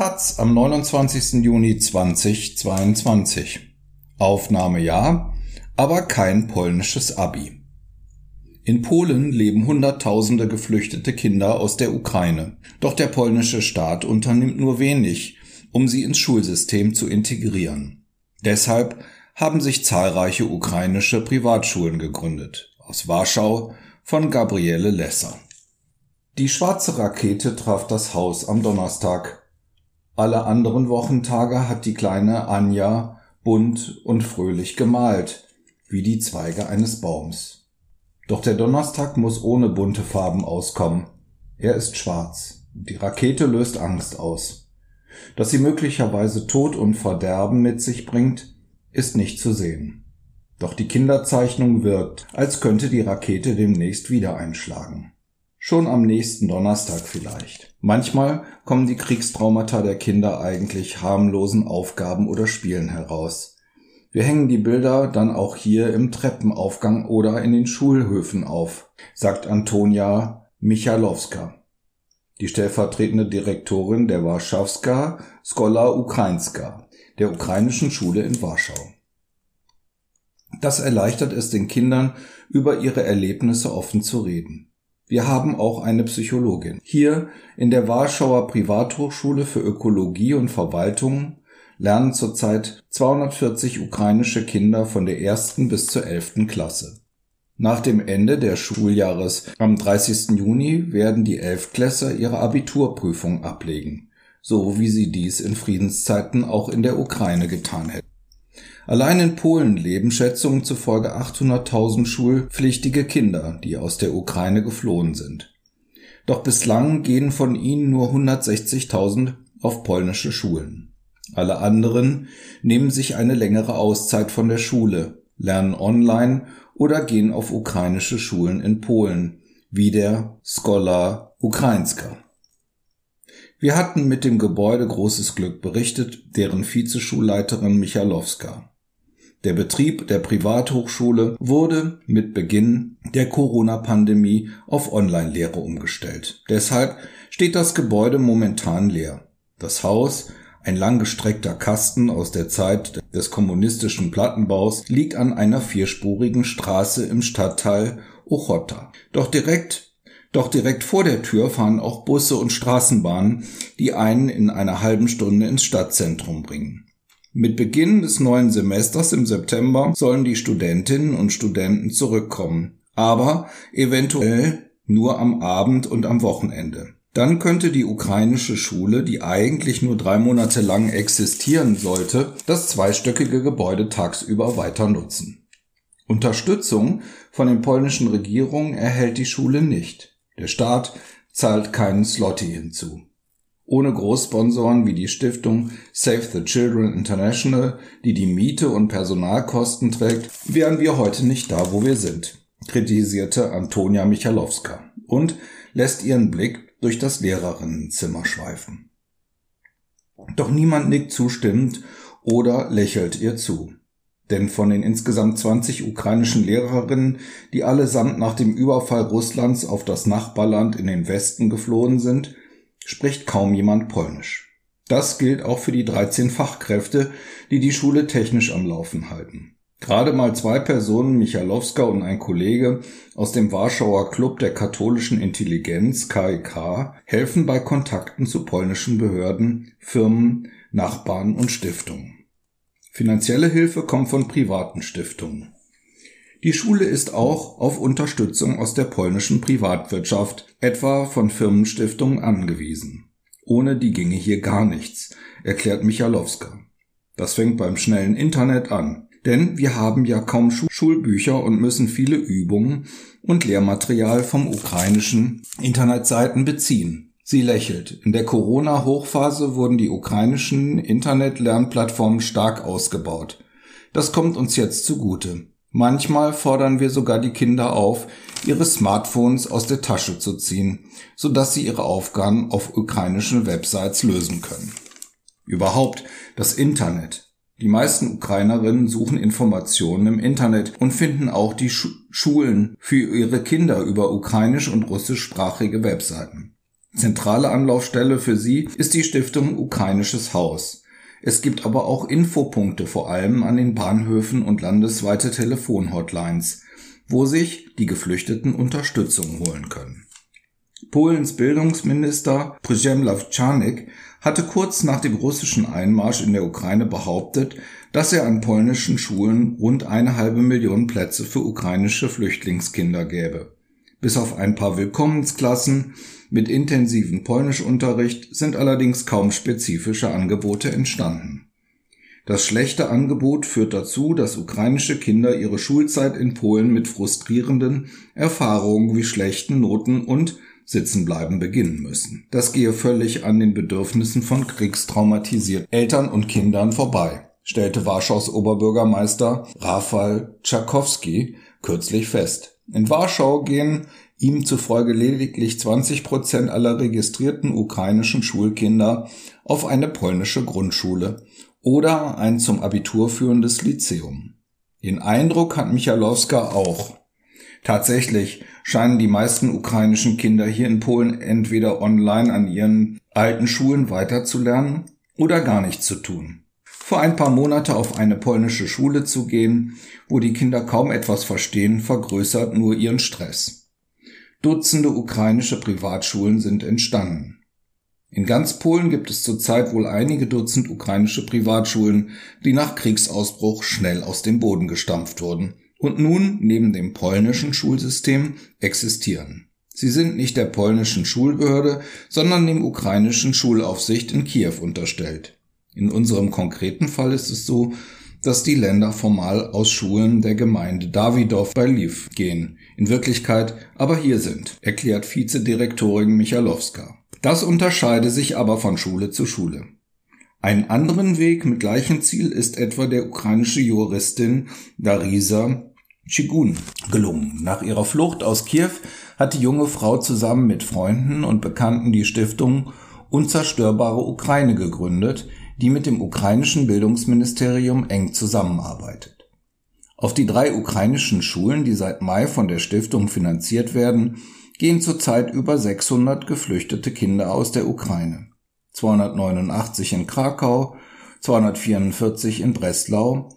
Taz am 29. Juni 2022. Aufnahmejahr, aber kein polnisches Abi. In Polen leben Hunderttausende geflüchtete Kinder aus der Ukraine. Doch der polnische Staat unternimmt nur wenig, um sie ins Schulsystem zu integrieren. Deshalb haben sich zahlreiche ukrainische Privatschulen gegründet. Aus Warschau von Gabriele Lesser. Die schwarze Rakete traf das Haus am Donnerstag. Alle anderen Wochentage hat die kleine Anja bunt und fröhlich gemalt, wie die Zweige eines Baums. Doch der Donnerstag muss ohne bunte Farben auskommen. Er ist schwarz. Die Rakete löst Angst aus. Dass sie möglicherweise Tod und Verderben mit sich bringt, ist nicht zu sehen. Doch die Kinderzeichnung wirkt, als könnte die Rakete demnächst wieder einschlagen. Schon am nächsten Donnerstag vielleicht. Manchmal kommen die Kriegstraumata der Kinder eigentlich harmlosen Aufgaben oder Spielen heraus. Wir hängen die Bilder dann auch hier im Treppenaufgang oder in den Schulhöfen auf, sagt Antonia Michalowska, die stellvertretende Direktorin der Warschawska Skola Ukrainska, der ukrainischen Schule in Warschau. Das erleichtert es den Kindern, über ihre Erlebnisse offen zu reden. Wir haben auch eine Psychologin. Hier in der Warschauer Privathochschule für Ökologie und Verwaltung lernen zurzeit 240 ukrainische Kinder von der ersten bis zur elften Klasse. Nach dem Ende des Schuljahres am 30. Juni werden die Elftklässer ihre Abiturprüfung ablegen, so wie sie dies in Friedenszeiten auch in der Ukraine getan hätten. Allein in Polen leben Schätzungen zufolge 800.000 schulpflichtige Kinder, die aus der Ukraine geflohen sind. Doch bislang gehen von ihnen nur 160.000 auf polnische Schulen. Alle anderen nehmen sich eine längere Auszeit von der Schule, lernen online oder gehen auf ukrainische Schulen in Polen, wie der Skola Ukrainska. Wir hatten mit dem Gebäude großes Glück berichtet, deren Vizeschulleiterin Michalowska. Der Betrieb der Privathochschule wurde mit Beginn der Corona-Pandemie auf Online-Lehre umgestellt. Deshalb steht das Gebäude momentan leer. Das Haus, ein langgestreckter Kasten aus der Zeit des kommunistischen Plattenbaus, liegt an einer vierspurigen Straße im Stadtteil Ochota. Doch direkt doch direkt vor der Tür fahren auch Busse und Straßenbahnen, die einen in einer halben Stunde ins Stadtzentrum bringen. Mit Beginn des neuen Semesters im September sollen die Studentinnen und Studenten zurückkommen, aber eventuell nur am Abend und am Wochenende. Dann könnte die ukrainische Schule, die eigentlich nur drei Monate lang existieren sollte, das zweistöckige Gebäude tagsüber weiter nutzen. Unterstützung von den polnischen Regierungen erhält die Schule nicht. Der Staat zahlt keinen Slotty hinzu. Ohne Großsponsoren wie die Stiftung Save the Children International, die die Miete und Personalkosten trägt, wären wir heute nicht da, wo wir sind, kritisierte Antonia Michalowska und lässt ihren Blick durch das Lehrerinnenzimmer schweifen. Doch niemand nickt zustimmend oder lächelt ihr zu. Denn von den insgesamt 20 ukrainischen Lehrerinnen, die allesamt nach dem Überfall Russlands auf das Nachbarland in den Westen geflohen sind, spricht kaum jemand Polnisch. Das gilt auch für die 13 Fachkräfte, die die Schule technisch am Laufen halten. Gerade mal zwei Personen, Michalowska und ein Kollege aus dem Warschauer Club der katholischen Intelligenz KIK, helfen bei Kontakten zu polnischen Behörden, Firmen, Nachbarn und Stiftungen. Finanzielle Hilfe kommt von privaten Stiftungen. Die Schule ist auch auf Unterstützung aus der polnischen Privatwirtschaft, etwa von Firmenstiftungen, angewiesen. Ohne die ginge hier gar nichts, erklärt Michalowska. Das fängt beim schnellen Internet an. Denn wir haben ja kaum Schulbücher und müssen viele Übungen und Lehrmaterial vom ukrainischen Internetseiten beziehen. Sie lächelt. In der Corona-Hochphase wurden die ukrainischen Internet-Lernplattformen stark ausgebaut. Das kommt uns jetzt zugute. Manchmal fordern wir sogar die Kinder auf, ihre Smartphones aus der Tasche zu ziehen, sodass sie ihre Aufgaben auf ukrainischen Websites lösen können. Überhaupt das Internet. Die meisten Ukrainerinnen suchen Informationen im Internet und finden auch die Schulen für ihre Kinder über ukrainisch und russischsprachige Webseiten. Zentrale Anlaufstelle für sie ist die Stiftung Ukrainisches Haus. Es gibt aber auch Infopunkte, vor allem an den Bahnhöfen und landesweite Telefonhotlines, wo sich die Geflüchteten Unterstützung holen können. Polens Bildungsminister Przemysław Czarnek hatte kurz nach dem russischen Einmarsch in der Ukraine behauptet, dass er an polnischen Schulen rund eine halbe Million Plätze für ukrainische Flüchtlingskinder gäbe. Bis auf ein paar Willkommensklassen mit intensiven Polnischunterricht sind allerdings kaum spezifische Angebote entstanden. Das schlechte Angebot führt dazu, dass ukrainische Kinder ihre Schulzeit in Polen mit frustrierenden Erfahrungen wie schlechten Noten und Sitzenbleiben beginnen müssen. Das gehe völlig an den Bedürfnissen von kriegstraumatisierten Eltern und Kindern vorbei, stellte Warschaus Oberbürgermeister Rafal Tchaikovsky kürzlich fest. In Warschau gehen ihm zufolge lediglich 20 Prozent aller registrierten ukrainischen Schulkinder auf eine polnische Grundschule oder ein zum Abitur führendes Lyzeum. Den Eindruck hat Michalowska auch. Tatsächlich scheinen die meisten ukrainischen Kinder hier in Polen entweder online an ihren alten Schulen weiterzulernen oder gar nichts zu tun. Vor ein paar Monate auf eine polnische Schule zu gehen, wo die Kinder kaum etwas verstehen, vergrößert nur ihren Stress. Dutzende ukrainische Privatschulen sind entstanden. In ganz Polen gibt es zurzeit wohl einige Dutzend ukrainische Privatschulen, die nach Kriegsausbruch schnell aus dem Boden gestampft wurden und nun neben dem polnischen Schulsystem existieren. Sie sind nicht der polnischen Schulbehörde, sondern dem ukrainischen Schulaufsicht in Kiew unterstellt. In unserem konkreten Fall ist es so, dass die Länder formal aus Schulen der Gemeinde Dawidow bei Lviv gehen, in Wirklichkeit aber hier sind, erklärt Vizedirektorin Michalowska. Das unterscheide sich aber von Schule zu Schule. Einen anderen Weg mit gleichem Ziel ist etwa der ukrainische Juristin Darisa Chigun gelungen. Nach ihrer Flucht aus Kiew hat die junge Frau zusammen mit Freunden und Bekannten die Stiftung Unzerstörbare Ukraine gegründet, die mit dem ukrainischen Bildungsministerium eng zusammenarbeitet. Auf die drei ukrainischen Schulen, die seit Mai von der Stiftung finanziert werden, gehen zurzeit über 600 geflüchtete Kinder aus der Ukraine. 289 in Krakau, 244 in Breslau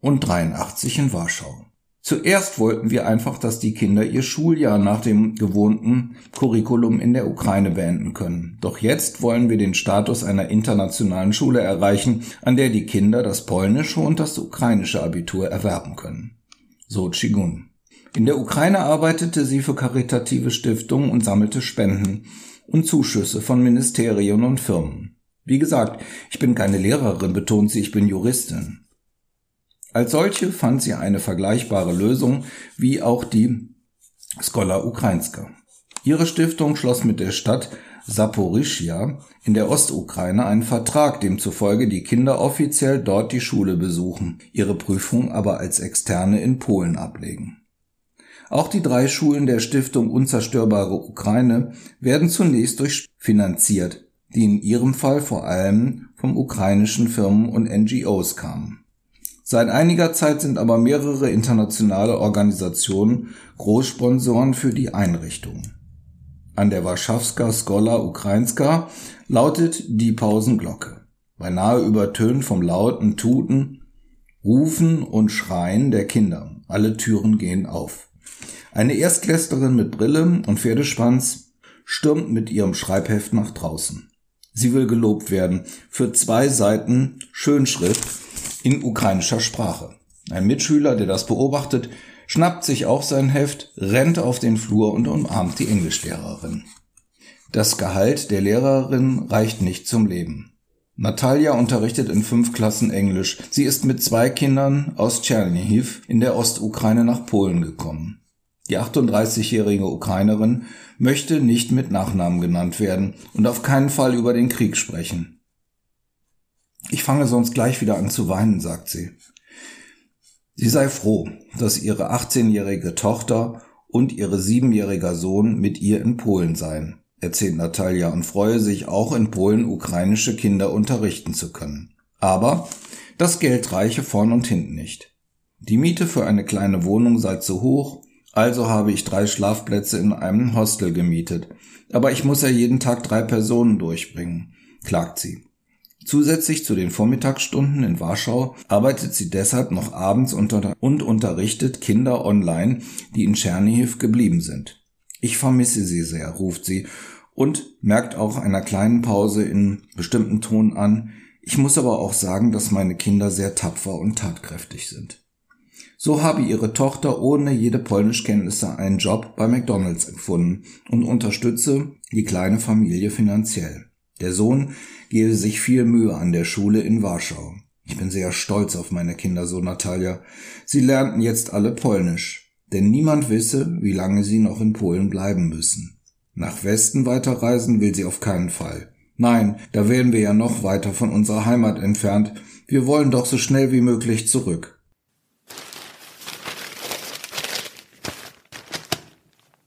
und 83 in Warschau. Zuerst wollten wir einfach, dass die Kinder ihr Schuljahr nach dem gewohnten Curriculum in der Ukraine beenden können. Doch jetzt wollen wir den Status einer internationalen Schule erreichen, an der die Kinder das polnische und das ukrainische Abitur erwerben können. So Chigun. In der Ukraine arbeitete sie für karitative Stiftungen und sammelte Spenden und Zuschüsse von Ministerien und Firmen. Wie gesagt, ich bin keine Lehrerin, betont sie, ich bin Juristin. Als solche fand sie eine vergleichbare Lösung wie auch die Skola Ukrainska. Ihre Stiftung schloss mit der Stadt Saporischia in der Ostukraine einen Vertrag, demzufolge die Kinder offiziell dort die Schule besuchen, ihre Prüfung aber als Externe in Polen ablegen. Auch die drei Schulen der Stiftung Unzerstörbare Ukraine werden zunächst durch finanziert, die in ihrem Fall vor allem vom ukrainischen Firmen und NGOs kamen. Seit einiger Zeit sind aber mehrere internationale Organisationen Großsponsoren für die Einrichtung. An der Warschawska Skola Ukrainska lautet die Pausenglocke, beinahe übertönt vom lauten Tuten, Rufen und Schreien der Kinder. Alle Türen gehen auf. Eine Erstklässlerin mit Brille und Pferdeschwanz stürmt mit ihrem Schreibheft nach draußen. Sie will gelobt werden für zwei Seiten Schönschrift in ukrainischer Sprache. Ein Mitschüler, der das beobachtet, schnappt sich auch sein Heft, rennt auf den Flur und umarmt die Englischlehrerin. Das Gehalt der Lehrerin reicht nicht zum Leben. Natalia unterrichtet in fünf Klassen Englisch. Sie ist mit zwei Kindern aus Tschernihiv in der Ostukraine nach Polen gekommen. Die 38-jährige Ukrainerin möchte nicht mit Nachnamen genannt werden und auf keinen Fall über den Krieg sprechen. Ich fange sonst gleich wieder an zu weinen, sagt sie. Sie sei froh, dass ihre 18-jährige Tochter und ihre siebenjähriger Sohn mit ihr in Polen seien, erzählt Natalia und freue sich auch in Polen ukrainische Kinder unterrichten zu können. Aber das Geld reiche vorn und hinten nicht. Die Miete für eine kleine Wohnung sei zu hoch, Also habe ich drei Schlafplätze in einem Hostel gemietet. Aber ich muss ja jeden Tag drei Personen durchbringen, klagt sie. Zusätzlich zu den Vormittagsstunden in Warschau arbeitet sie deshalb noch abends unter und unterrichtet Kinder online, die in Tschernihiv geblieben sind. Ich vermisse sie sehr, ruft sie und merkt auch einer kleinen Pause in bestimmten Ton an, ich muss aber auch sagen, dass meine Kinder sehr tapfer und tatkräftig sind. So habe ihre Tochter ohne jede Polnischkenntnisse einen Job bei McDonald's gefunden und unterstütze die kleine Familie finanziell. Der Sohn gebe sich viel Mühe an der Schule in Warschau. Ich bin sehr stolz auf meine Kinder, so Natalia. Sie lernten jetzt alle Polnisch, denn niemand wisse, wie lange sie noch in Polen bleiben müssen. Nach Westen weiterreisen will sie auf keinen Fall. Nein, da wären wir ja noch weiter von unserer Heimat entfernt. Wir wollen doch so schnell wie möglich zurück.